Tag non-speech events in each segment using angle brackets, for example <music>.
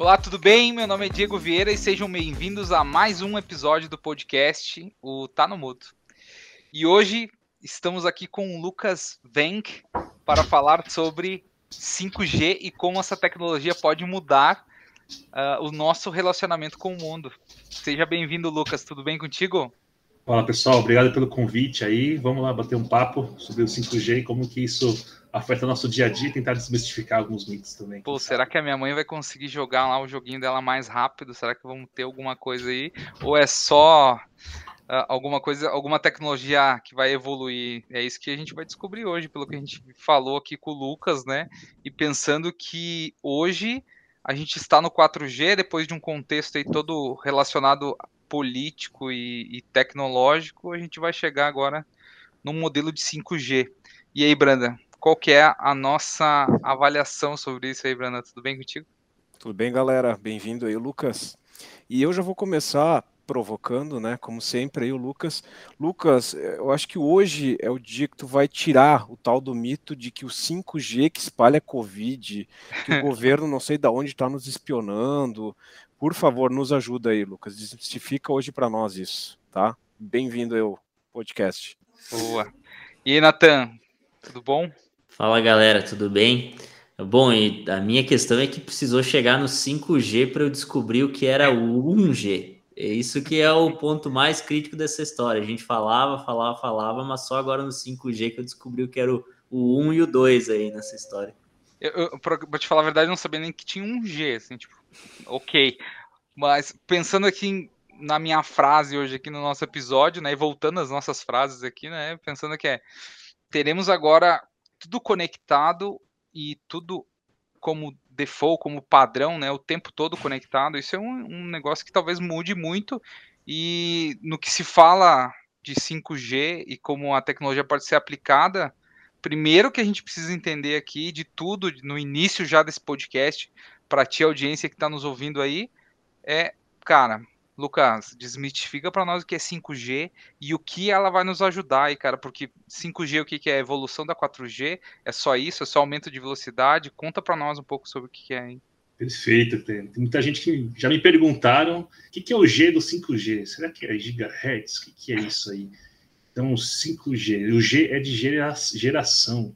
Olá, tudo bem? Meu nome é Diego Vieira e sejam bem-vindos a mais um episódio do podcast, o Tá no Mudo. E hoje estamos aqui com o Lucas Venk para falar sobre 5G e como essa tecnologia pode mudar uh, o nosso relacionamento com o mundo. Seja bem-vindo, Lucas. Tudo bem contigo? Fala pessoal, obrigado pelo convite aí. Vamos lá bater um papo sobre o 5G e como que isso afeta nosso dia a dia e tentar desmistificar alguns mitos também. Pô, será que a minha mãe vai conseguir jogar lá o joguinho dela mais rápido? Será que vamos ter alguma coisa aí? Ou é só uh, alguma coisa, alguma tecnologia que vai evoluir? É isso que a gente vai descobrir hoje, pelo que a gente falou aqui com o Lucas, né? E pensando que hoje a gente está no 4G, depois de um contexto aí todo relacionado político e, e tecnológico, a gente vai chegar agora no modelo de 5G. E aí, Branda, qual que é a nossa avaliação sobre isso aí, Brana? Tudo bem contigo? Tudo bem, galera? Bem-vindo aí, Lucas. E eu já vou começar provocando, né? Como sempre aí o Lucas. Lucas, eu acho que hoje é o dia que tu vai tirar o tal do mito de que o 5G que espalha Covid, que o <laughs> governo não sei de onde está nos espionando. Por favor, nos ajuda aí, Lucas. Desmistifica hoje para nós isso, tá? Bem-vindo ao podcast. Boa. E aí, Natan, tudo bom? Fala galera, tudo bem? Bom, e a minha questão é que precisou chegar no 5G para eu descobrir o que era o 1G. É isso que é o ponto mais crítico dessa história. A gente falava, falava, falava, mas só agora no 5G que eu descobri o que era o, o 1 e o 2 aí nessa história. Eu, eu, pra, te falar a verdade, eu não sabia nem que tinha um G, assim, tipo, ok. Mas pensando aqui na minha frase hoje aqui no nosso episódio, né, e voltando às nossas frases aqui, né, pensando que é, teremos agora tudo conectado e tudo como default, como padrão, né, o tempo todo conectado. Isso é um, um negócio que talvez mude muito. E no que se fala de 5G e como a tecnologia pode ser aplicada, primeiro que a gente precisa entender aqui de tudo, no início já desse podcast, para ti, audiência que está nos ouvindo aí, é, cara, Lucas, desmitifica para nós o que é 5G e o que ela vai nos ajudar aí, cara, porque 5G o que, que é? Evolução da 4G? É só isso? É só aumento de velocidade? Conta para nós um pouco sobre o que, que é aí. Perfeito, tem, tem, muita gente que já me perguntaram o que, que é o G do 5G. Será que é gigahertz? O que, que é isso aí? Então, 5G, o G é de gera, geração.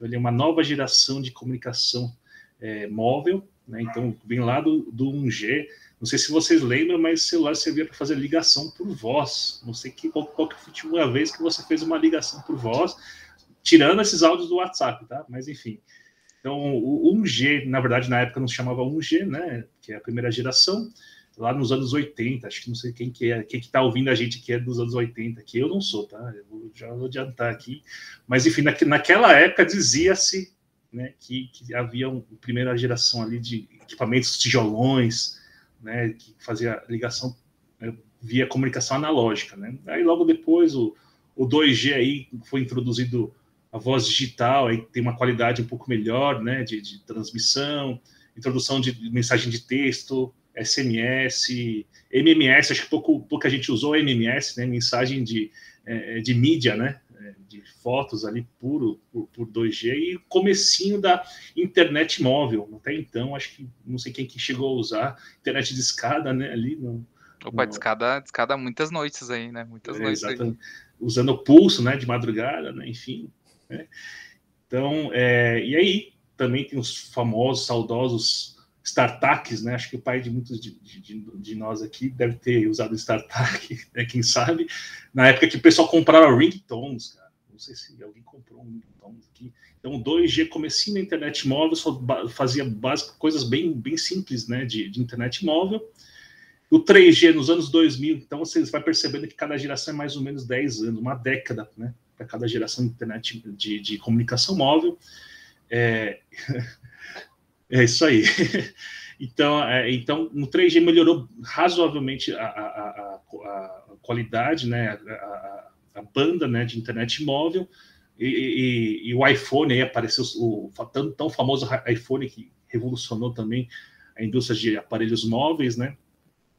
Ele é uma nova geração de comunicação é, móvel, né? Então, vem lá do, do 1G não sei se vocês lembram, mas o celular servia para fazer ligação por voz. Não sei que, qual, qual que foi a última vez que você fez uma ligação por voz, tirando esses áudios do WhatsApp, tá? Mas enfim. Então, o 1G, na verdade, na época não se chamava 1G, né? Que é a primeira geração, lá nos anos 80. Acho que não sei quem que é, quem que tá ouvindo a gente que é dos anos 80, que eu não sou, tá? Eu vou, já vou adiantar aqui. Mas enfim, naquela época dizia-se né, que, que havia uma primeira geração ali de equipamentos tijolões, né, que fazia ligação né, via comunicação analógica, né? Aí logo depois o, o 2G aí foi introduzido a voz digital, aí tem uma qualidade um pouco melhor, né, de, de transmissão, introdução de mensagem de texto, SMS, MMS, acho que pouco, pouca gente usou MMS, né, mensagem de, é, de mídia, né, de fotos ali puro por, por 2G e comecinho da internet móvel. Até então, acho que não sei quem que chegou a usar internet de escada, né? Ali no, Opa, no... de escada, de escada muitas noites aí, né? Muitas é, noites. Aí. Usando o pulso, né? De madrugada, né? Enfim. Né? Então, é, e aí também tem os famosos, saudosos StarTacs, né? Acho que o pai de muitos de, de, de nós aqui deve ter usado StarTac, <laughs> né? Quem sabe? Na época que o pessoal comprava ringtones, cara. Não sei se alguém comprou um ringtones aqui. Então, 2G comecinho na internet móvel, só fazia básico, coisas bem, bem simples, né? De, de internet móvel. O 3G nos anos 2000, então você vai percebendo que cada geração é mais ou menos 10 anos, uma década, né? Para cada geração de internet de, de comunicação móvel. É... <laughs> É isso aí. <laughs> então, é, então, no 3G melhorou razoavelmente a, a, a, a qualidade, né, a, banda né, de internet móvel, e, e, e, o iPhone aí apareceu, o tão, tão famoso iPhone que revolucionou também a indústria de aparelhos móveis, né?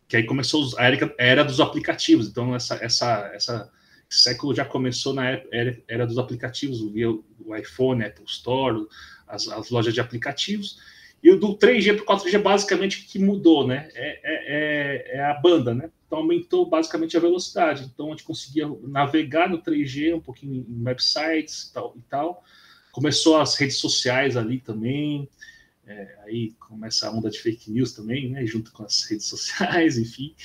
Que aí começou a era, dos aplicativos. Então, essa, essa, essa século já começou na era, era dos aplicativos, o, o iPhone, Apple Store, as, as lojas de aplicativos. E o do 3G para o 4G, basicamente, que mudou, né? É, é, é, é, a banda, né? Então, aumentou basicamente a velocidade. Então, a gente conseguia navegar no 3G um pouquinho em websites e tal. E tal. Começou as redes sociais ali também. É, aí começa a onda de fake news também, né? Junto com as <laughs> redes sociais, enfim.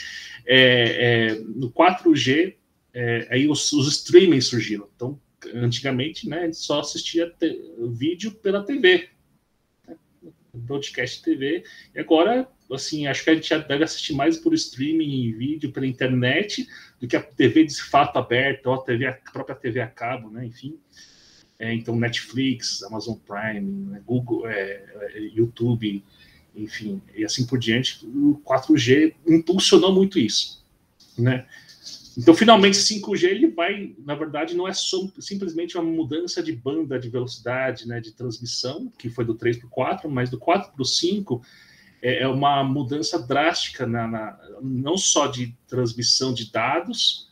É, é, no 4G, é, aí os, os streamings surgiram. Então, antigamente, né, a gente só assistia vídeo pela TV, broadcast TV, e agora, assim, acho que a gente já deve assistir mais por streaming e vídeo pela internet do que a TV de fato aberta, ou a, TV, a própria TV a cabo, né, enfim. É, então, Netflix, Amazon Prime, né, Google, é, é YouTube, enfim, e assim por diante, o 4G impulsionou muito isso, né? Então, finalmente, 5G ele vai, na verdade, não é só, simplesmente uma mudança de banda de velocidade, né, de transmissão, que foi do 3 para o 4, mas do 4 para o 5 é, é, uma mudança drástica, na, na, não só de transmissão de dados,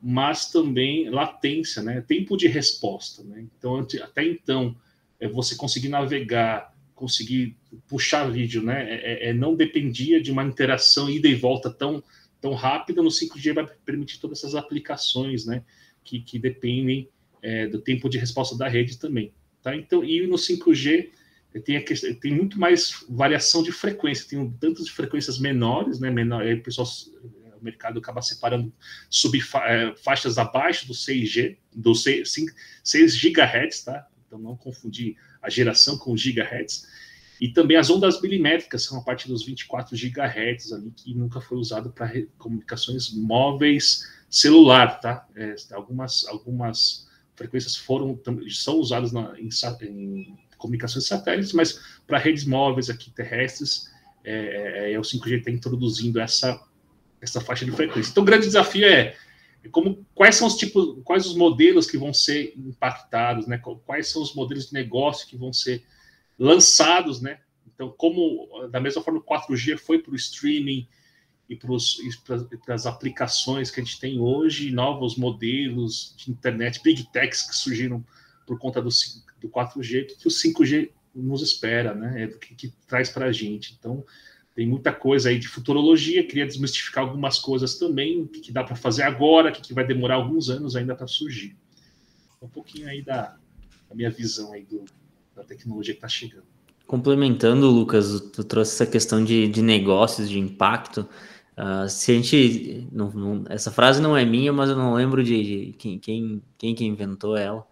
mas também latência, né, tempo de resposta. Né? Então, até então, é você conseguir navegar, conseguir puxar vídeo, né, é, é, não dependia de uma interação ida e volta tão tão rápida, no 5G vai permitir todas essas aplicações, né, que, que dependem é, do tempo de resposta da rede também, tá? Então, e no 5G tem, a questão, tem muito mais variação de frequência, tem tantas frequências menores, né, menor, aí o pessoal, o mercado acaba separando subfaixas é, abaixo do 6G, do 6, 5, 6 GHz, tá? Então não confundir a geração com gigahertz, e também as ondas milimétricas são a partir dos 24 GHz ali, que nunca foi usado para comunicações móveis celular, tá? É, algumas, algumas frequências foram são usadas na, em, em comunicações satélites, mas para redes móveis aqui terrestres, é, é, é o 5G está introduzindo essa, essa faixa de frequência. Então, o grande desafio é como quais são os tipos, quais os modelos que vão ser impactados, né? Quais são os modelos de negócio que vão ser lançados, né? Então, como da mesma forma o 4G foi para o streaming e para as aplicações que a gente tem hoje, novos modelos de internet, big techs que surgiram por conta do, do 4G, que o 5G nos espera, né? É o que, que traz para a gente. Então, tem muita coisa aí de futurologia, queria desmistificar algumas coisas também, o que, que dá para fazer agora, o que, que vai demorar alguns anos ainda para surgir. Um pouquinho aí da, da minha visão aí do, da tecnologia que está chegando. Complementando, Lucas, tu trouxe essa questão de, de negócios, de impacto. Uh, se a gente. Não, não, essa frase não é minha, mas eu não lembro de, de quem, quem, quem que inventou ela.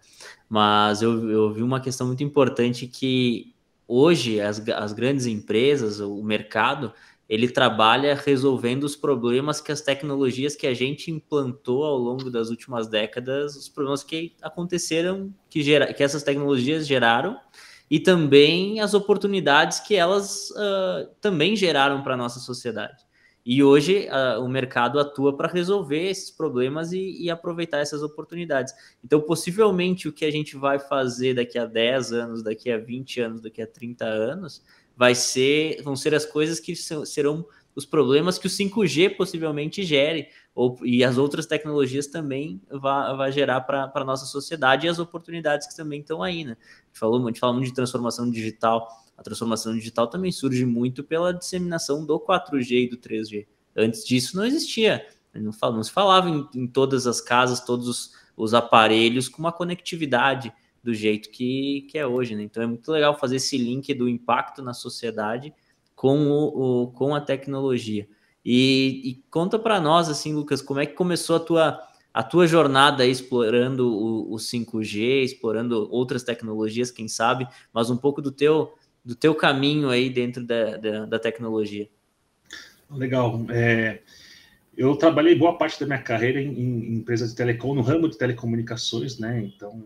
Mas eu, eu vi uma questão muito importante que hoje as, as grandes empresas, o mercado, ele trabalha resolvendo os problemas que as tecnologias que a gente implantou ao longo das últimas décadas, os problemas que aconteceram, que, gera, que essas tecnologias geraram, e também as oportunidades que elas uh, também geraram para a nossa sociedade. E hoje uh, o mercado atua para resolver esses problemas e, e, aproveitar essas oportunidades. Então, possivelmente, o que a gente vai fazer daqui a 10 anos, daqui a 20 anos, daqui a 30 anos, vai ser, vão ser as coisas que serão os problemas que o 5G possivelmente gere, ou, e as outras tecnologias também vai, vai gerar para a nossa sociedade e as oportunidades que também estão aí, né? A gente, falou, a gente fala muito de transformação digital, a transformação digital também surge muito pela disseminação do 4G e do 3G. Antes disso não existia, não, fala, não se falava em, em todas as casas, todos os, os aparelhos com uma conectividade do jeito que, que é hoje, né? Então é muito legal fazer esse link do impacto na sociedade com, o, o com a tecnologia. E, e conta para nós, assim, Lucas, como é que começou a tua, a tua jornada explorando o, o 5G, explorando outras tecnologias, quem sabe, mas um pouco do teu, do teu caminho aí dentro da, da, da tecnologia. Legal. É, eu trabalhei boa parte da minha carreira em, em empresas de telecom, no ramo de telecomunicações, né? Então,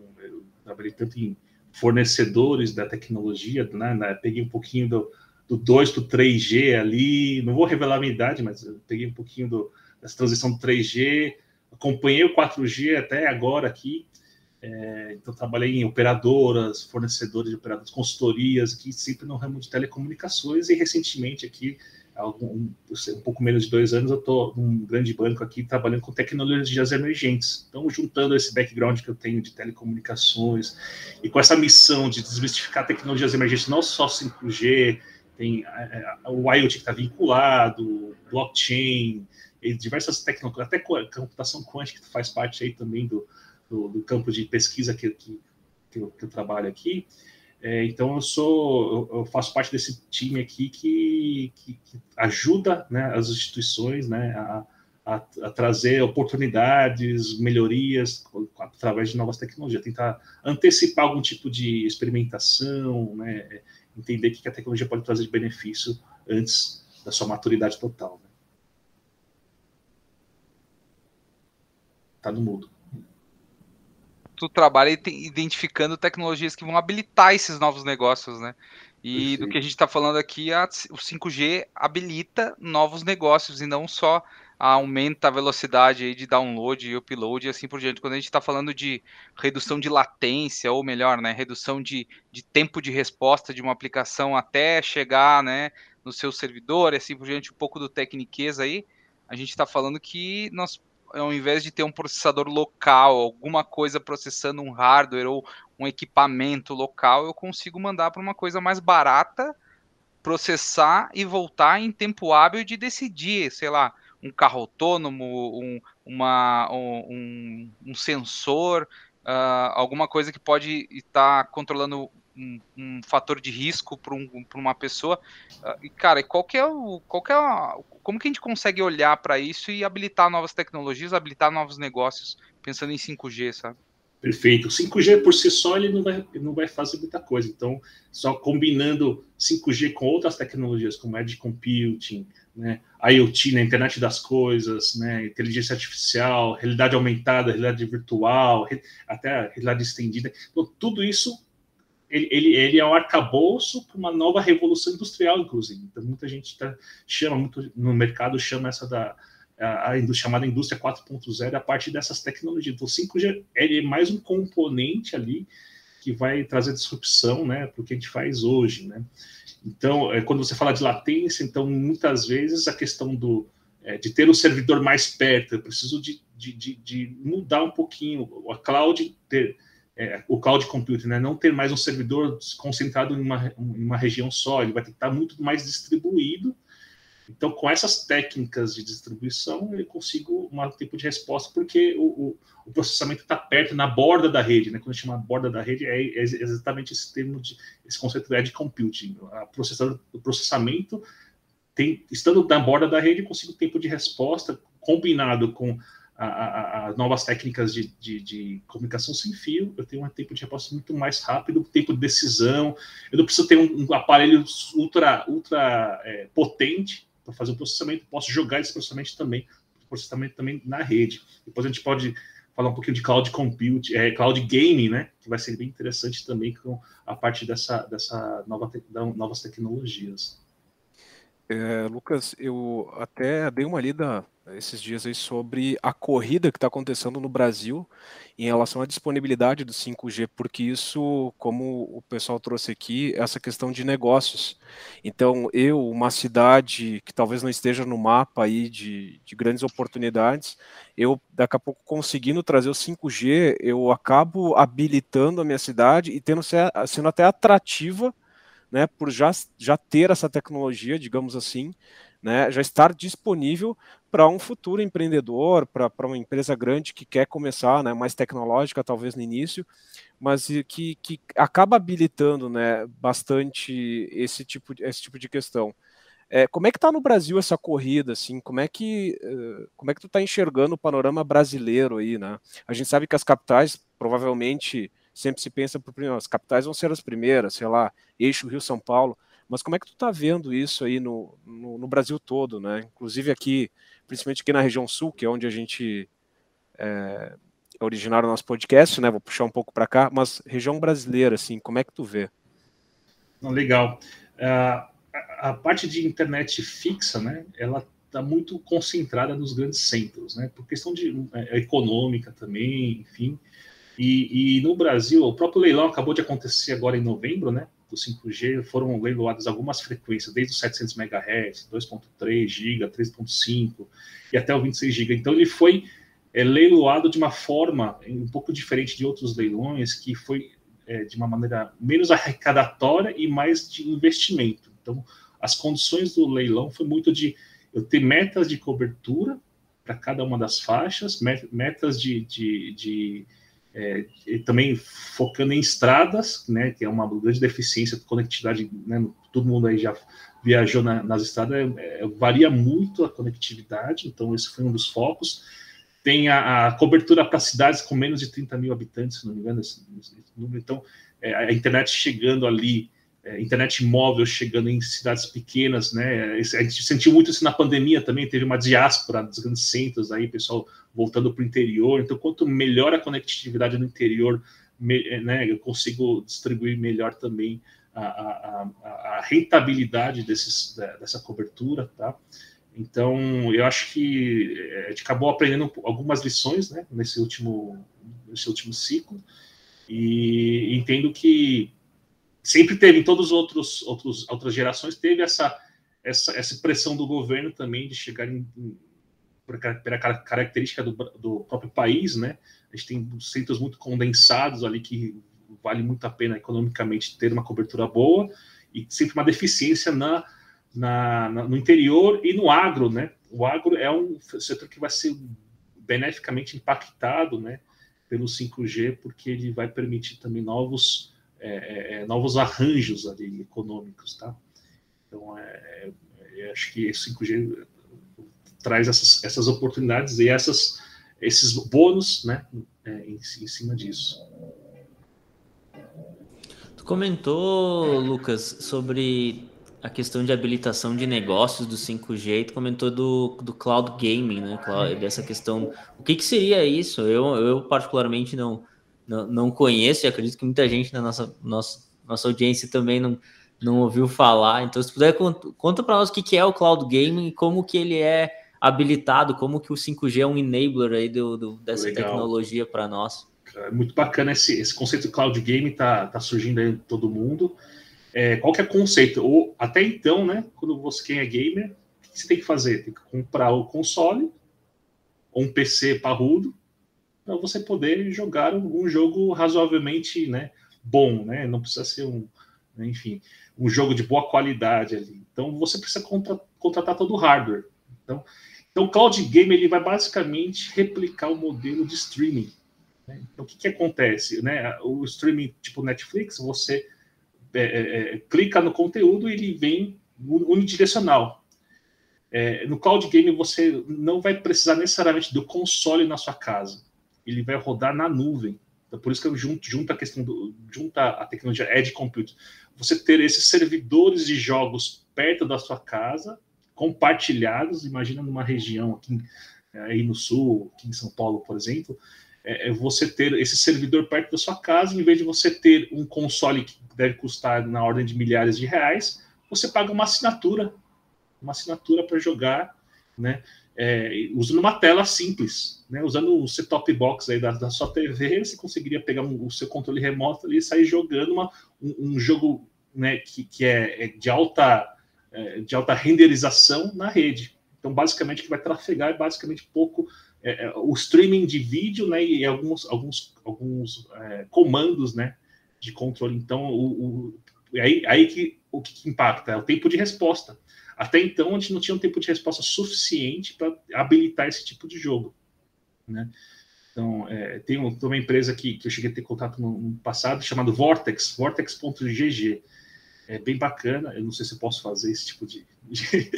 trabalhei tanto em fornecedores da tecnologia, né? né peguei um pouquinho do, do 2 para o 3G ali, não vou revelar a minha idade, mas peguei um pouquinho do, dessa transição do 3G, acompanhei o 4G até agora aqui, é, então trabalhei em operadoras, fornecedores de operadoras, consultorias aqui, sempre no ramo de telecomunicações e recentemente aqui algum, um pouco menos de dois anos, eu estou num grande banco aqui trabalhando com tecnologias emergentes. Então, juntando esse background que eu tenho de telecomunicações e com essa missão de desmistificar tecnologias emergentes, não só 5G, tem é, o IoT que está vinculado, blockchain, diversas tecnologias, até computação quântica que faz parte aí também do, do, do campo de pesquisa que, que, que, eu, que eu trabalho aqui. É, então eu sou, eu, faço parte desse time aqui que, que, que ajuda né, as instituições né, a, a, a, trazer oportunidades, melhorias através de novas tecnologias, tentar antecipar algum tipo de experimentação, né, entender o que a tecnologia pode trazer de benefício antes da sua maturidade total. Né. Tá no mudo tu trabalha identificando tecnologias que vão habilitar esses novos negócios, né? E Perfeito. do que a gente está falando aqui, a, o 5G habilita novos negócios e não só aumenta a velocidade de download e upload e assim por diante. Quando a gente está falando de redução de latência, ou melhor, né, redução de, de tempo de resposta de uma aplicação até chegar né, no seu servidor e assim por diante, um pouco do tecniquez aí, a gente está falando que nós ao invés de ter um processador local, alguma coisa processando um hardware ou um equipamento local, eu consigo mandar para uma coisa mais barata, processar e voltar em tempo hábil de decidir, sei lá, um carro autônomo, um, uma, um, um sensor, uh, alguma coisa que pode estar controlando um, um, fator de risco para um, uma pessoa. Uh, e, cara, qual que é o. Qual que é a, como que a gente consegue olhar para isso e habilitar novas tecnologias, habilitar novos negócios, pensando em 5G, sabe? Perfeito. O 5G por si só ele não vai, não vai fazer muita coisa. Então, só combinando 5G com outras tecnologias, como Edge Computing, né, IoT, na né, internet das coisas, né, inteligência artificial, realidade aumentada, realidade virtual, até realidade estendida. Então, tudo isso ele, ele, ele é um arcabouço para uma nova revolução industrial, inclusive. Então, muita gente tá, chama, muito no mercado chama essa da a, a chamada indústria 4.0 a partir dessas tecnologias. Então, o 5G ele é mais um componente ali que vai trazer disrupção né, para o que a gente faz hoje. Né? Então, é, quando você fala de latência, então muitas vezes a questão do, é, de ter o servidor mais perto, eu preciso de, de, de, de mudar um pouquinho, a cloud ter é, o cloud computing, né? não ter mais um servidor concentrado em uma, em uma região só, ele vai ter que estar muito mais distribuído. Então, com essas técnicas de distribuição, eu consigo um tempo de resposta, porque o, o, o processamento está perto, na borda da rede. Né? Quando a gente chama borda da rede, é, é exatamente esse termo, de, esse conceito de edge computing. O processamento, tem, estando na borda da rede, eu consigo tempo de resposta combinado com as novas técnicas de, de, de, comunicação sem fio, eu tenho um tempo de resposta muito mais rápido, tempo de decisão, eu não preciso ter um, um aparelho ultra, ultra é, potente para fazer o processamento, posso jogar esse processamento também, processamento também na rede. Depois a gente pode falar um pouquinho de cloud compute, é, cloud gaming, né, que vai ser bem interessante também com a parte dessa, dessa nova, da, novas tecnologias. É, Lucas, eu até dei uma lida esses dias aí sobre a corrida que está acontecendo no Brasil em relação à disponibilidade do 5G, porque isso, como o pessoal trouxe aqui, essa questão de negócios. Então, eu, uma cidade que talvez não esteja no mapa aí de, de grandes oportunidades, eu daqui a pouco conseguindo trazer o 5G, eu acabo habilitando a minha cidade e tendo sendo até atrativa né, por já, já ter essa tecnologia, digamos assim, né, já estar disponível para um futuro empreendedor, para uma empresa grande que quer começar, né, mais tecnológica talvez no início, mas que, que acaba habilitando né, bastante esse tipo, esse tipo de questão. É, como é que está no Brasil essa corrida, assim? Como é que uh, como é que tu está enxergando o panorama brasileiro aí, né? A gente sabe que as capitais provavelmente sempre se pensa por as capitais vão ser as primeiras, sei lá, eixo Rio São Paulo. Mas como é que tu está vendo isso aí no, no, no, Brasil todo, né? Inclusive aqui, principalmente aqui na região sul, que é onde a gente é, é originaram nosso podcast, né? Vou puxar um pouco para cá, mas região brasileira, assim, como é que tu vê? legal. Uh, a, a parte de internet fixa, né? Ela está muito concentrada nos grandes centros, né? Por questão de é, econômica também, enfim. E, e, no Brasil, o próprio leilão acabou de acontecer agora em novembro, né? Do 5G, foram leiloadas algumas frequências, desde os 700 MHz, 2.3 GB, 3.5 e até o 26 GB. Então, ele foi é, leiloado de uma forma um pouco diferente de outros leilões, que foi é, de uma maneira menos arrecadatória e mais de investimento. Então, as condições do leilão foi muito de eu ter metas de cobertura para cada uma das faixas, metas de, de, de é, também focando em estradas, né, que é uma grande deficiência de conectividade, né, todo mundo aí já viajou na, nas estradas, é, é, varia muito a conectividade, então esse foi um dos focos. Tem a, a cobertura para cidades com menos de 30 mil habitantes, se não me engano, esse, esse número. Então, é, a internet chegando ali é, internet móvel chegando em cidades pequenas, né? A gente sentiu muito isso na pandemia também, teve uma diáspora dos grandes centros aí, pessoal voltando para o interior. Então, quanto melhor a conectividade no interior, me, né, eu consigo distribuir melhor também a, a, a, rentabilidade desses, dessa cobertura, tá? Então, eu acho que é, a gente acabou aprendendo algumas lições, né, nesse último, nesse último ciclo, e entendo que sempre teve em todas as outros, outros, outras gerações, teve essa, essa, essa pressão do governo também de chegar em, em pela característica do, do, próprio país, né? A gente tem centros muito condensados ali que vale muito a pena economicamente ter uma cobertura boa e sempre uma deficiência na, na, na, no interior e no agro, né? O agro é um setor que vai ser beneficamente impactado, né? Pelo 5G, porque ele vai permitir também novos é, é, é, novos arranjos ali econômicos, tá? Então, é, é acho que o 5G traz essas, essas oportunidades e essas, esses bônus, né, em, em cima disso. Tu comentou, Lucas, sobre a questão de habilitação de negócios do 5G, tu comentou do, do cloud gaming, né? Dessa questão. O que, que seria isso? Eu, eu particularmente não, não, não conheço e acredito que muita gente na nossa, nossa, nossa audiência também não, não ouviu falar. Então, se puder, conta, para nós o que, que é o cloud gaming e como que ele é habilitado, como que o 5G é um enabler aí do, do dessa Legal. tecnologia para nós. É muito bacana esse, esse conceito de cloud gaming tá, tá surgindo aí em todo mundo. É, qual que é o conceito? Ou, até então, né, quando você quem é gamer, o que você tem que fazer? Tem que comprar o console ou um PC parrudo para você poder jogar um, jogo razoavelmente né, bom, né? Não precisa ser um, enfim, um jogo de boa qualidade ali. Então você precisa contra, contratar todo o hardware. Então, então o cloud game ele vai basicamente replicar o modelo de streaming. Né? Então o que, que acontece, né? O streaming tipo Netflix, você é, é, é clica no conteúdo e ele vem unidirecional. É, no cloud game você não vai precisar necessariamente do console na sua casa ele vai rodar na nuvem. Então, por isso que eu junto, junto a questão do, junto a tecnologia Edge Compute. Você ter esses servidores de jogos perto da sua casa, compartilhados, imagina numa região aqui aí no sul, aqui em São Paulo, por exemplo, é, é você ter esse servidor perto da sua casa, em vez de você ter um console que deve custar na ordem de milhares de reais, você paga uma assinatura, uma assinatura para jogar, né? É, usando uma tela simples, né? usando o set-top box aí da, da sua TV, você conseguiria pegar um, o seu controle remoto ali e sair jogando uma, um, um, jogo né, que, que é, é de alta, é, de alta renderização na rede. Então, basicamente, o que vai trafegar é basicamente pouco é, é o streaming de vídeo né, e alguns, alguns, alguns é, comandos né, de controle. Então, o, o, aí, aí que o que impacta é o tempo de resposta. Até então, a gente não tinha um tempo de resposta suficiente para habilitar esse tipo de jogo. Né? Então, é, tem, um, tem, uma empresa que, que eu cheguei a ter contato no, no passado, chamada Vortex, vortex.gg. É bem bacana. Eu não sei se eu posso fazer esse tipo de. <laughs> de,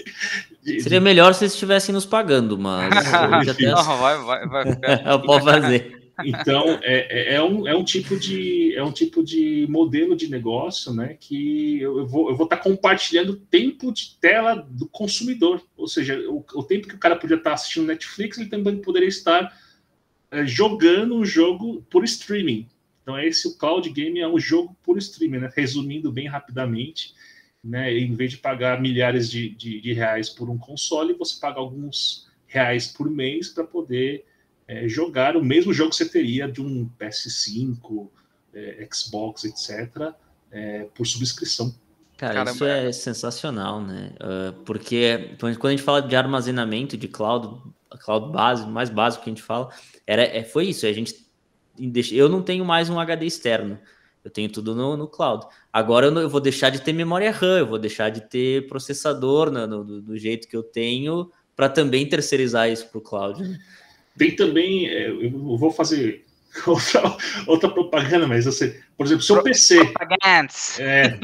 de Seria melhor se eles estivessem nos pagando, mas. <laughs> não, vai, vai, vai ficar... <laughs> eu posso fazer. Então, é, é, é, um, é, um tipo de, é um tipo de modelo de negócio né, que eu, vou, estar tá compartilhando tempo de tela do consumidor. Ou seja, o, o tempo que o cara podia estar assistindo Netflix, ele também poderia estar é, jogando um jogo por streaming. Então, esse o cloud game é um jogo por streaming, né? resumindo bem rapidamente. Né, em vez de pagar milhares de, de, de reais por um console, você paga alguns reais por mês para poder é, jogar o mesmo jogo que você teria de um PS5, é, Xbox, etc., é, por subscrição. Cara, Caramba. isso é sensacional, né? Uh, porque quando a gente fala de armazenamento de cloud, cloud base, mais básico que a gente fala, era, é, foi isso. A gente, eu não tenho mais um HD externo. Eu tenho tudo no, no cloud. Agora eu, não, eu, vou deixar de ter memória RAM, eu vou deixar de ter processador né, no, do, do, jeito que eu tenho para também terceirizar isso para o cloud. Tem também, é, eu vou fazer <laughs> outra, outra propaganda, mas você, por exemplo, seu PC. É,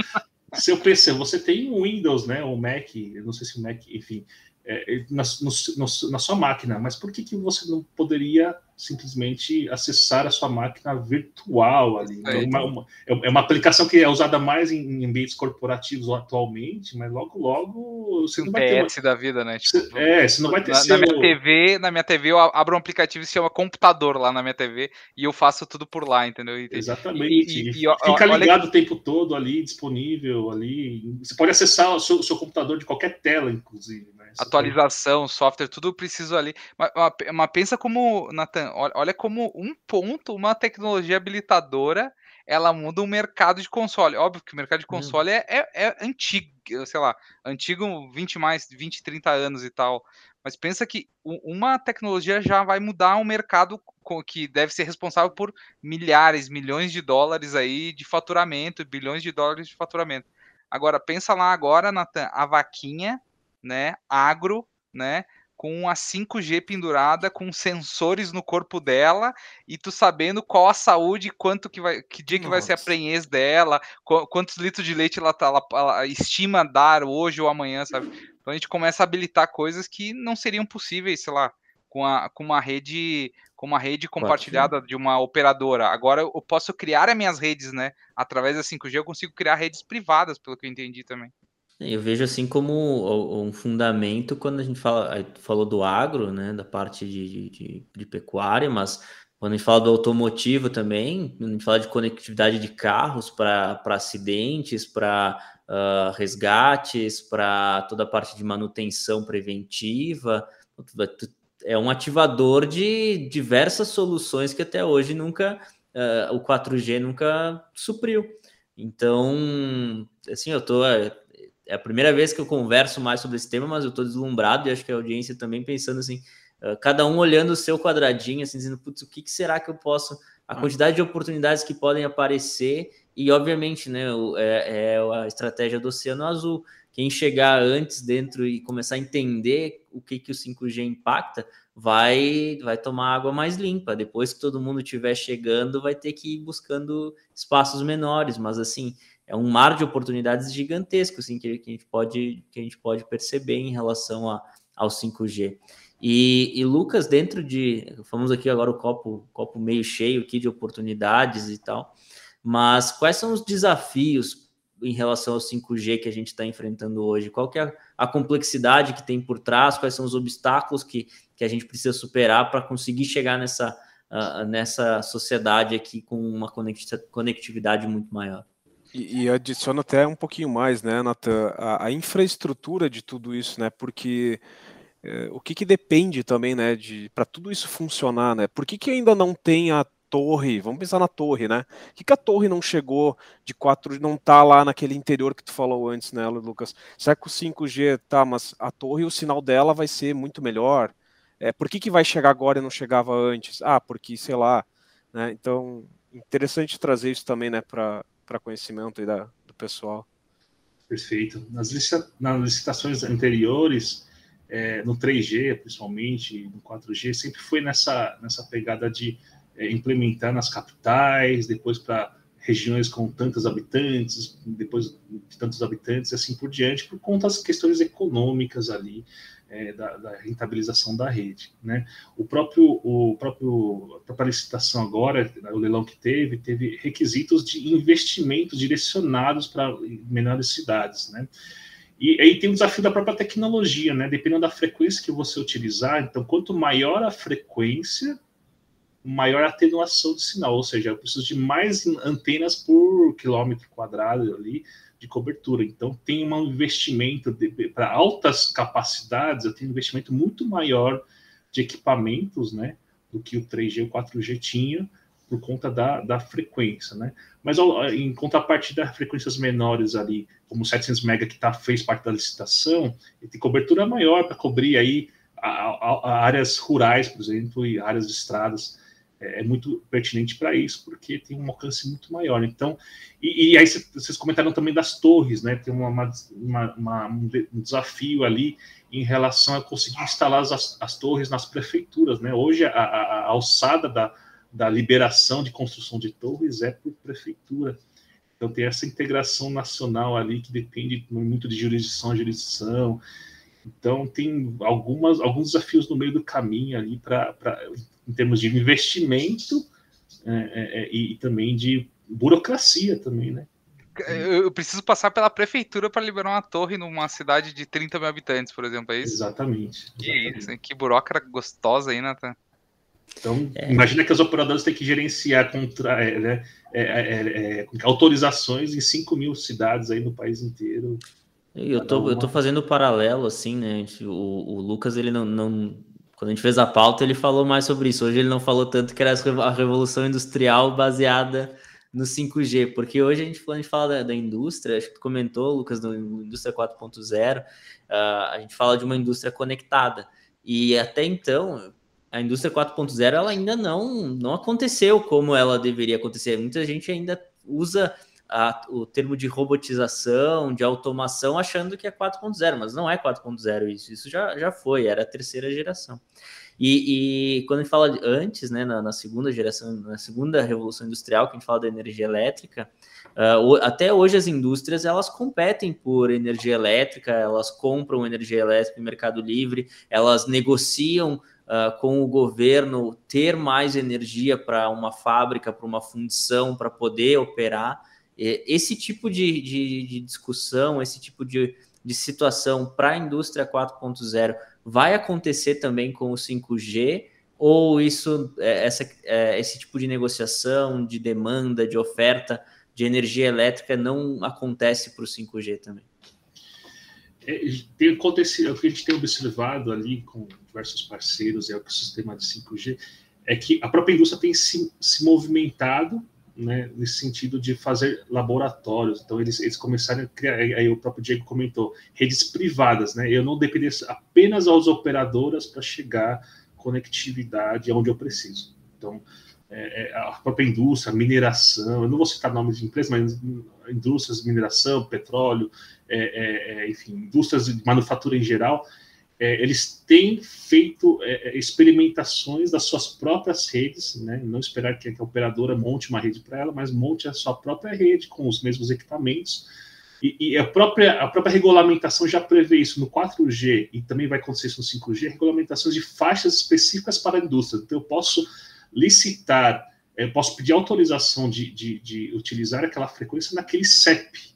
seu PC, você tem o Windows, né? O Mac, não sei se o Mac, enfim, é, na, no, na sua máquina, mas por que, que você não poderia simplesmente acessar a sua máquina virtual ali. É, uma, uma, é uma aplicação que é usada mais em, em, ambientes corporativos atualmente, mas logo, logo você não vai ter. Uma... da vida, né? Tipo, é, você não vai ter. Na, seu... na, minha TV, na minha TV, eu abro um aplicativo que se chama computador lá na minha TV e eu faço tudo por lá, entendeu? E, Exatamente. E, e, Fica ligado olha... o tempo todo ali, disponível ali. Você pode acessar o seu, seu computador de qualquer tela, inclusive. Né? Atualização, software, tudo preciso ali. Mas, mas pensa como, Nathan olha como um ponto, uma tecnologia habilitadora, ela muda o mercado de console. Óbvio que o mercado de hum. console hum. é, é, é, antigo, sei lá, antigo 20 mais, 20, 30 anos e tal. Mas pensa que uma tecnologia já vai mudar um mercado que deve ser responsável por milhares, milhões de dólares aí de faturamento, bilhões de dólares de faturamento. Agora, pensa lá agora, Nathan, a vaquinha, né, agro, né, com a 5G pendurada, com sensores no corpo dela, e tu sabendo qual a saúde, quanto que vai, que dia Nossa. que vai ser a prenhez dela, quantos litros de leite ela, tá, ela, ela estima dar hoje ou amanhã, sabe? Então a gente começa a habilitar coisas que não seriam possíveis, sei lá, com, a, com uma rede com uma rede compartilhada de uma operadora. Agora eu posso criar as minhas redes, né? Através da 5G eu consigo criar redes privadas, pelo que eu entendi também. Eu vejo assim como um fundamento quando a gente fala, falou do agro, né, da parte de, de, de, pecuária, mas quando a gente fala do automotivo também, quando a gente fala de conectividade de carros para acidentes, para uh, resgates, para toda a parte de manutenção preventiva, é um ativador de diversas soluções que até hoje nunca, uh, o 4G nunca supriu. Então, assim, eu estou é a primeira vez que eu converso mais sobre esse tema, mas eu estou deslumbrado e acho que a audiência também pensando assim, uh, cada um olhando o seu quadradinho, assim, dizendo, putz, o que, que será que eu posso, a ah. quantidade de oportunidades que podem aparecer e, obviamente, né, é, é a estratégia do Oceano Azul. Quem chegar antes dentro e começar a entender o que, que o 5G impacta, vai vai tomar água mais limpa. Depois que todo mundo estiver chegando, vai ter que ir buscando espaços menores, mas assim, é um mar de oportunidades gigantesco assim, que, que, a gente pode, que a gente pode perceber em relação a, ao 5G. E, e, Lucas, dentro de. Falamos aqui agora o copo, copo meio cheio aqui de oportunidades e tal, mas quais são os desafios em relação ao 5G que a gente está enfrentando hoje? Qual que é a complexidade que tem por trás? Quais são os obstáculos que, que a gente precisa superar para conseguir chegar nessa, uh, nessa sociedade aqui com uma conectividade muito maior? E, e adiciono até um pouquinho mais, né, Nathan, a, a infraestrutura de tudo isso, né, porque é, o que, que depende também, né, de para tudo isso funcionar, né? Por que, que ainda não tem a torre? Vamos pensar na torre, né? Por que, que a torre não chegou de 4, não tá lá naquele interior que tu falou antes, né, Lucas? Será que o 5G tá, mas a torre, o sinal dela vai ser muito melhor? É, por que, que vai chegar agora e não chegava antes? Ah, porque, sei lá, né? Então, interessante trazer isso também, né, para para conhecimento aí da, do pessoal. Perfeito. Nas, licita nas licitações anteriores, é, no 3G, principalmente, no 4G, sempre foi nessa, nessa pegada de é, implementar nas capitais, depois para regiões com tantos habitantes, depois de tantos habitantes, e assim por diante, por conta das questões econômicas ali, é, da, da, rentabilização da rede. Né? O próprio, o próprio, a própria licitação agora, o leilão que teve, teve requisitos de investimento direcionados para menores cidades. Né? E aí tem o desafio da própria tecnologia, né? dependendo da frequência que você utilizar, então quanto maior a frequência, maior atenuação de sinal, ou seja, eu preciso de mais antenas por quilômetro quadrado ali, de cobertura. Então, tem um investimento para altas capacidades, eu tenho um investimento muito maior de equipamentos, né, do que o 3G e o 4G tinha, por conta da, da frequência, né? Mas em contrapartida, frequências menores ali, como 700 MB que tá, fez parte da licitação, ele tem cobertura maior para cobrir aí a, a, a áreas rurais, por exemplo, e áreas de estradas é, é muito pertinente para isso, porque tem um alcance muito maior. Então, e, e aí vocês comentaram também das torres, né? Tem uma, uma, uma, um desafio ali em relação a conseguir instalar as, as torres nas prefeituras, né? Hoje a, a, a alçada da, da liberação de construção de torres é por prefeitura. Então tem essa integração nacional ali que depende muito de jurisdição a jurisdição. Então tem algumas, alguns desafios no meio do caminho ali para em termos de investimento é, é, é, e, também de burocracia também, né? Eu preciso passar pela prefeitura para liberar uma torre numa cidade de 30 mil habitantes, por exemplo, é isso? Exatamente. Que isso, hein? Que burocrata gostosa aí, Nathan. Então, é. imagina que as operadoras têm que gerenciar contra, é, né, é, é autorizações em 5 mil cidades aí no país inteiro. Eu tô, eu tô fazendo paralelo, assim, né? O, o Lucas, ele não, não quando a gente fez a pauta, ele falou mais sobre isso. Hoje ele não falou tanto que era a revolução industrial baseada no 5G, porque hoje a gente, quando a gente fala da, da indústria, acho que tu comentou, Lucas, no Indústria 4.0, uh, ah, a gente fala de uma indústria conectada. E até então, a indústria 4.0 ela ainda não, não aconteceu como ela deveria acontecer. Muita gente ainda usa a, o termo de robotização, de automação, achando que é 4.0, mas não é 4.0 isso, isso já, já foi, era a terceira geração. E, e quando a gente fala antes, né, na, na, segunda geração, na segunda revolução industrial, que a gente fala da energia elétrica, uh, até hoje as indústrias elas competem por energia elétrica, elas compram energia elétrica no mercado livre, elas negociam Uh, com o governo ter mais energia para uma fábrica, para uma fundição, para poder operar. Esse tipo de, de, de discussão, esse tipo de, de situação para a indústria 4.0 vai acontecer também com o 5G? Ou isso, é, essa, é, esse tipo de negociação, de demanda, de oferta de energia elétrica não acontece para o 5G também? É, tem acontecido, o que a gente tem observado ali com diversos parceiros e o ecossistema de 5G é que a própria indústria tem se, se movimentado né, nesse sentido de fazer laboratórios. Então, eles, eles começaram a criar, aí o próprio Diego comentou, redes privadas, né? Eu não depender apenas às operadoras para chegar conectividade aonde eu preciso. Então, é, é, a própria indústria, mineração, eu não vou citar nomes de empresas, mas indústrias mineração, petróleo, é, é, é enfim, indústrias de manufatura em geral, é, eles têm feito é, é, experimentações das suas próprias redes, né? não esperar que a operadora monte uma rede para ela, mas monte a sua própria rede com os mesmos equipamentos. E, e, a, própria, a própria regulamentação já prevê isso no 4G e também vai acontecer isso no 5G, regulamentações de faixas específicas para a indústria. Então, eu posso licitar, eu posso pedir autorização de, de, de utilizar aquela frequência naquele CEP,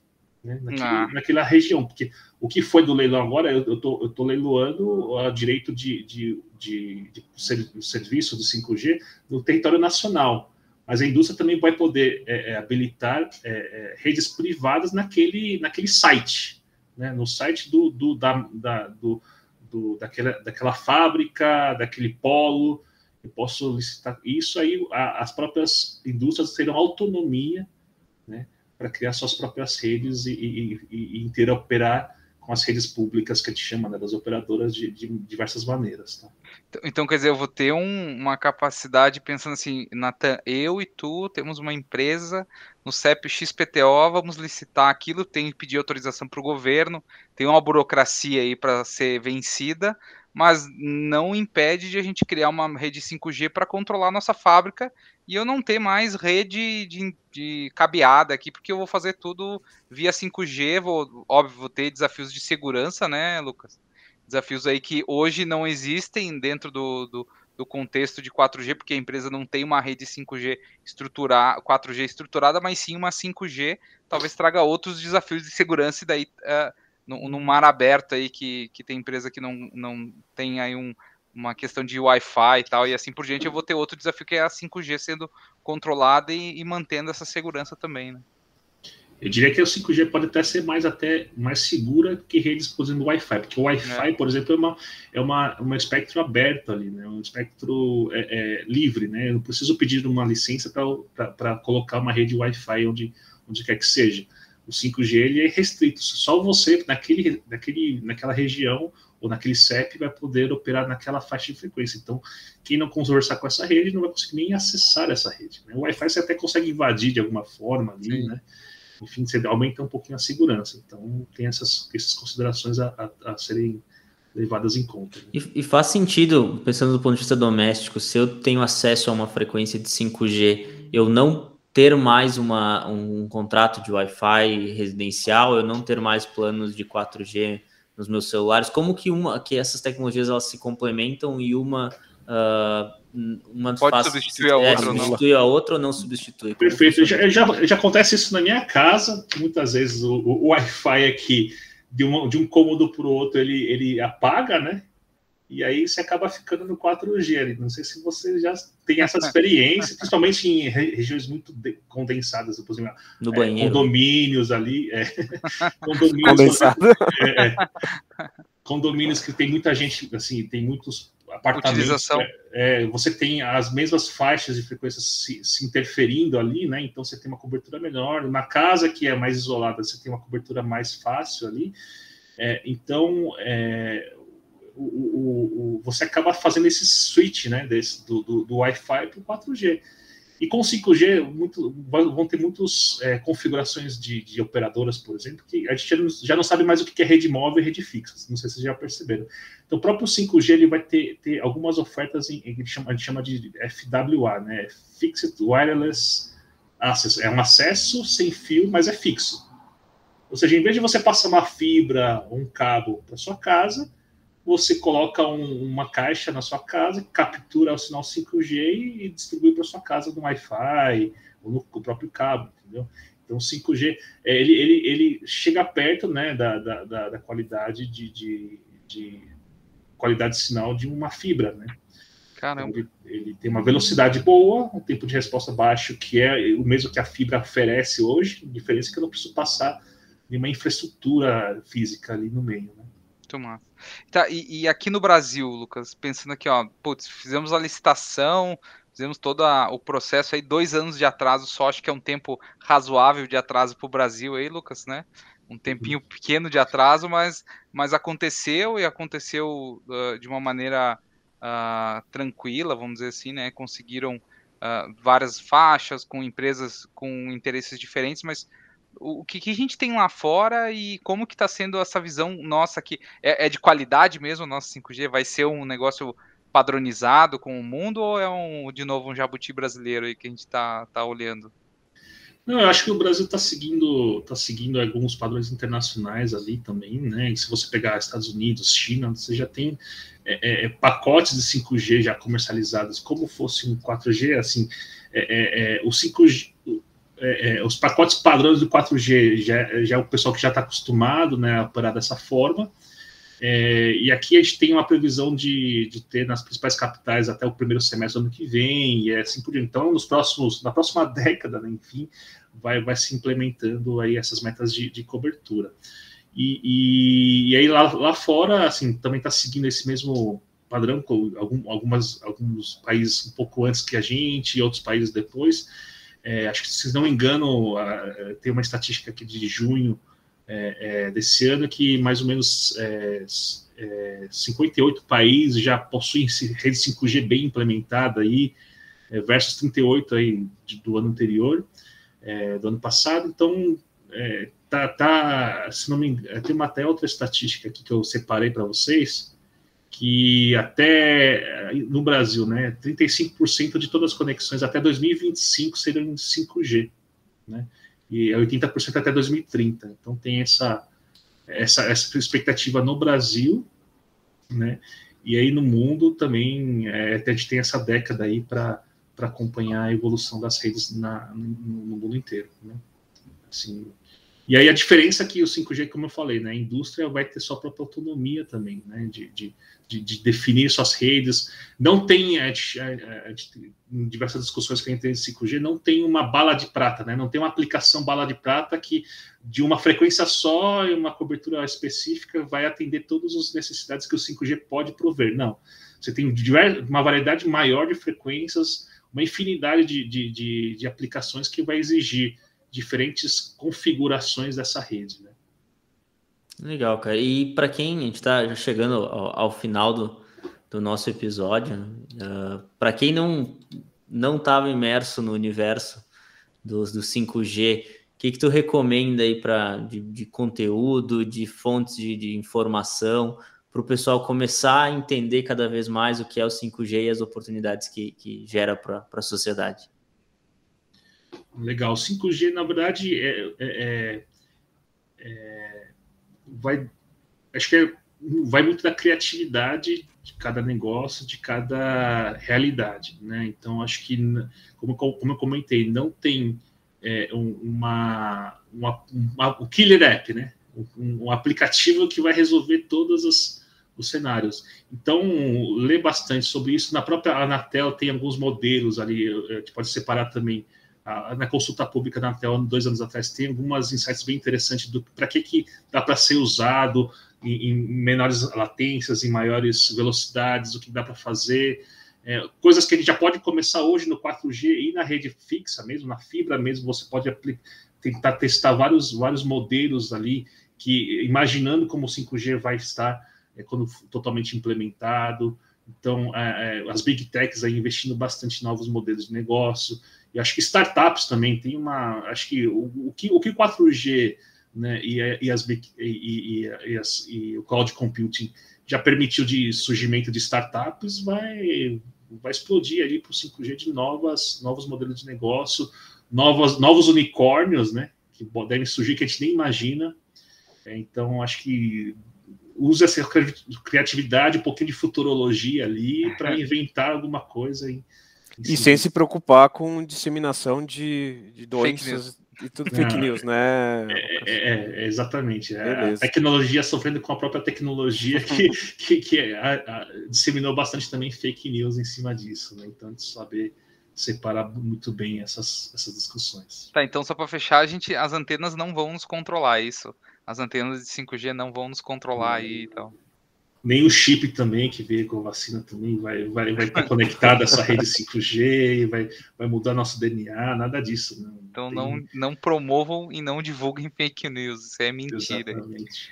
né? Naquele, ah. naquela região, porque o que foi do leilão agora, eu estou eu tô leiloando o direito de, de, de, de, serviço do 5G no território nacional, mas a indústria também vai poder é, é, habilitar é, é, redes privadas naquele, naquele site, né? no site do, do, da, da, do, do, daquela, daquela fábrica, daquele polo, eu posso licitar isso aí, a, as próprias indústrias terão autonomia, né? Para criar suas próprias redes e, e, e, interoperar com as redes públicas que a gente chama, né, das operadoras de, de diversas maneiras. Tá? Então, então, quer dizer, eu vou ter um, uma capacidade pensando assim, Natan, eu e tu temos uma empresa no CEP XPTO, vamos licitar aquilo, tem que pedir autorização para o governo, tem uma burocracia aí para ser vencida, mas não impede de a gente criar uma rede 5G para controlar nossa fábrica e eu não ter mais rede de, de cabeada aqui, porque eu vou fazer tudo via 5G, vou, óbvio, vou ter desafios de segurança, né, Lucas? Desafios aí que hoje não existem dentro do, do, do contexto de 4G, porque a empresa não tem uma rede 5G estruturada, 4G estruturada, mas sim uma 5G, talvez traga outros desafios de segurança, e daí uh, no, no mar aberto aí que, que tem empresa que não, não tem aí um, uma questão de Wi-Fi e tal, e assim por diante, eu vou ter outro desafio que é a 5G sendo controlada e, e mantendo essa segurança também, né? Eu diria que a 5G pode até ser mais até mais segura que redes, por exemplo, Wi-Fi, porque o Wi-Fi, é. por exemplo, é uma, é uma, uma espectro aberto ali, né? Um espectro é, é, livre, né? Eu não preciso pedir uma licença para colocar uma rede Wi-Fi onde, onde quer que seja. O 5G ele é restrito, só você naquele, naquele, naquela região ou naquele CEP vai poder operar naquela faixa de frequência. Então, quem não conversar com essa rede não vai conseguir nem acessar essa rede. Né? O Wi-Fi você até consegue invadir de alguma forma ali, Sim. né? Enfim, você aumenta um pouquinho a segurança. Então, tem essas, essas considerações a, a, a serem levadas em conta. Né? E, e, faz sentido, pensando do ponto de vista doméstico, se eu tenho acesso a uma frequência de 5G, eu não ter mais uma, um contrato de Wi-Fi residencial, eu não ter mais planos de 4G nos meus celulares, como que uma que essas tecnologias elas se complementam e uma uh, uma pode faz, substituir a é, outra, substitui a outra ou não substitui? Perfeito, já, já, já, acontece isso na minha casa, muitas vezes o, o, o Wi-Fi aqui de, uma, de um cômodo para o outro ele, ele apaga, né? E aí você acaba ficando no 4G ali. Não sei se você já tem essa <laughs> experiência, principalmente em regiões muito condensadas, por exemplo, no é, banheiro. condomínios ali. É, <laughs> condomínios, <laughs> é, é, condomínios que tem muita gente, assim, tem muitos apartamentos. É, é, você tem as mesmas faixas de frequência se, se, interferindo ali, né? Então você tem uma cobertura melhor. Na casa que é mais isolada, você tem uma cobertura mais fácil ali. É, então é, o, o, você acaba fazendo esse switch, né? Desse, do, do, do Wi-Fi para o 4G. E com 5G, muito, vão ter muitas é, configurações de, de, operadoras, por exemplo, que a gente já não, já não, sabe mais o que é rede móvel e rede fixa. Não sei se vocês já perceberam. Então, o próprio 5G ele vai ter, ter algumas ofertas em, em chama, a gente chama de FWA, né? Fixed Wireless Access. É um acesso sem fio, mas é fixo. Ou seja, em vez de você passar uma fibra ou um cabo para sua casa, você coloca um, uma caixa na sua casa, captura o sinal 5G e distribui para sua casa no Wi-Fi ou no, no, próprio cabo, entendeu? Então, 5G, é, ele, ele, ele chega perto né, da, da, da, da qualidade de, de, de, qualidade de sinal de uma fibra, né? Caramba. Então, ele, ele, tem uma velocidade boa, um tempo de resposta baixo, que é o mesmo que a fibra oferece hoje, a diferença é que eu não preciso passar de uma infraestrutura física ali no meio, né? Massa. Tá, e, e, aqui no Brasil, Lucas, pensando aqui, ó, putz, fizemos a licitação, fizemos todo a, o processo aí, dois anos de atraso só, acho que é um tempo razoável de atraso para o Brasil aí, Lucas, né? Um tempinho pequeno de atraso, mas, mas aconteceu e aconteceu uh, de uma maneira uh, tranquila, vamos dizer assim, né? Conseguiram uh, várias faixas com empresas com interesses diferentes, mas o que, que, a gente tem lá fora e como que está sendo essa visão nossa aqui? É, é, de qualidade mesmo o nosso 5G? Vai ser um negócio padronizado com o mundo ou é um, de novo um jabuti brasileiro aí que a gente está tá olhando? Não, eu acho que o Brasil está seguindo, tá seguindo alguns padrões internacionais ali também, né? E se você pegar Estados Unidos, China, você já tem é, é, é pacotes de 5G já comercializados como fosse um 4G, assim, é, é, o 5G, é, é, os pacotes padrões do 4G já, já é o pessoal que já está acostumado né, a operar dessa forma. É, e aqui a gente tem uma previsão de, de, ter nas principais capitais até o primeiro semestre do ano que vem, e é assim por diante. Então, nos próximos, na próxima <laughs> década, né, enfim, vai, vai se implementando aí essas metas de, de cobertura. E, e, e, aí lá, lá fora, assim, também está seguindo esse mesmo padrão, com algum, algumas, alguns países um pouco antes que a gente, e outros países depois. É, acho que, se não me engano, tem uma estatística aqui de junho é, é, desse ano que mais ou menos 58 é, é, países já possuem rede 5G bem implementada aí, versus 38 aí do ano anterior, do ano passado. Então, tá, tá, se não me engano, tem uma até outra estatística aqui que eu separei para vocês, que até no Brasil, né, 35% de todas as conexões até 2025 serão em 5G, né, e 80% até 2030. Então tem essa, essa, essa expectativa no Brasil, né, e aí no mundo também, é, até a gente tem essa década aí para acompanhar a evolução das redes na, no, no mundo inteiro, né, assim, e aí a diferença é que o 5G, como eu falei, né, a indústria vai ter sua própria autonomia também, né, de, de, de, de definir suas redes. Não tem, é, é, em diversas discussões que a gente tem de 5G, não tem uma bala de prata, né, não tem uma aplicação bala de prata que de uma frequência só e uma cobertura específica vai atender todas as necessidades que o 5G pode prover. Não, você tem uma variedade maior de frequências, uma infinidade de, de, de, de aplicações que vai exigir diferentes configurações dessa rede. Né? Legal, cara. E para quem a gente está já chegando ao, ao, final do, do nosso episódio, uh, né? para quem não não estava imerso no universo dos do 5G, o que, que tu recomenda aí para de, de, conteúdo, de fontes de, de informação, para o pessoal começar a entender cada vez mais o que é o 5G e as oportunidades que, que gera para a sociedade? Legal. 5G, na verdade, é, é, é, é, vai, acho que é, vai muito da criatividade de cada negócio, de cada realidade, né? Então, acho que, como, como eu comentei, não tem é, uma, uma, uma, o killer app, né? Um, um, aplicativo que vai resolver todos os, os cenários. Então, lê bastante sobre isso. Na própria Anatel tem alguns modelos ali, que pode separar também na consulta pública da Anatel, dois anos atrás, tem algumas insights bem interessantes do para que, que dá para ser usado em, em, menores latências, em maiores velocidades, o que dá para fazer. É, coisas que a gente já pode começar hoje no 4G e na rede fixa mesmo, na fibra mesmo, você pode tentar testar vários, vários modelos ali, que imaginando como o 5G vai estar é, quando totalmente implementado. Então, é, é, as big techs aí investindo bastante em novos modelos de negócio. E acho que startups também tem uma. Acho que o, o que o que 4G né, e, e, as, e, e, as, e o cloud computing já permitiu de surgimento de startups, vai, vai explodir ali para o 5G de novas, novos modelos de negócio, novas, novos unicórnios, né? Que devem surgir que a gente nem imagina. É, então, acho que usa essa criatividade, um pouquinho de futurologia ali para inventar alguma coisa. Em e sem se preocupar com disseminação de, de doenças e tudo fake Não, news, né? É, é, é exatamente. É, a tecnologia sofrendo com a própria tecnologia que, <laughs> que, que a, a, disseminou bastante também fake news em cima disso, né? Então, de saber separar muito bem essas, essas discussões. Tá, então só para fechar, a gente, as antenas não vão nos controlar, é isso? As antenas de 5G não vão nos controlar aí e tal nem o chip também que veio com a vacina também vai, vai, vai estar conectado a essa rede 5G, vai, vai mudar nosso DNA, nada disso. Não. Então Tem... não, não promovam e não divulguem fake news, isso é mentira. Exatamente.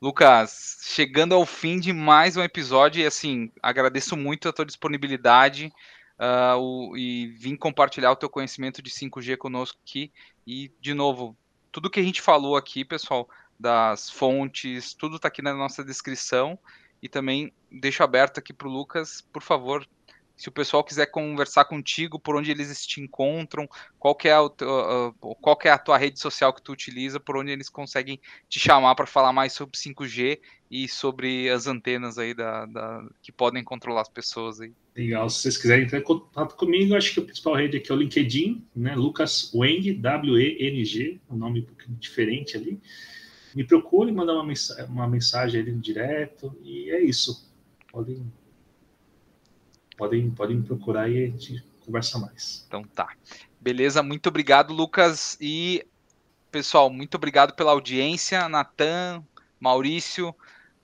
Lucas, chegando ao fim de mais um episódio, e assim, agradeço muito a tua disponibilidade uh, o, e vim compartilhar o teu conhecimento de 5G conosco aqui. E, de novo, tudo que a gente falou aqui, pessoal, das fontes, tudo está aqui na nossa descrição. E também deixo aberto aqui para o Lucas, por favor, se o pessoal quiser conversar contigo, por onde eles te encontram, qual é a, qual é a tua rede social que tu utiliza, por onde eles conseguem te chamar para falar mais sobre 5G e sobre as antenas aí da, da, que podem controlar as pessoas aí. Legal, se vocês quiserem entrar em contato comigo, acho que a principal rede aqui é o LinkedIn, né? Lucas Weng, W-E-N-G, um nome um pouquinho diferente ali me procure, mandar uma, mensagem, uma mensagem ali direto, e é isso. Podem, podem, podem me procurar e a gente conversa mais. Então tá. Beleza, muito obrigado, Lucas. E, pessoal, muito obrigado pela audiência. Natan, Maurício,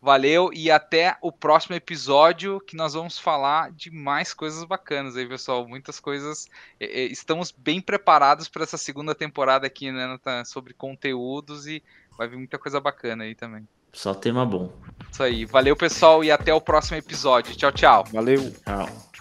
valeu. E até o próximo episódio que nós vamos falar de mais coisas bacanas aí, pessoal. Muitas coisas. Estamos bem preparados para essa segunda temporada aqui, né, Natan? Sobre conteúdos e Vai vir muita coisa bacana aí também. Só tema bom. Isso aí. Valeu, pessoal, e até o próximo episódio. Tchau, tchau. Valeu. Tchau.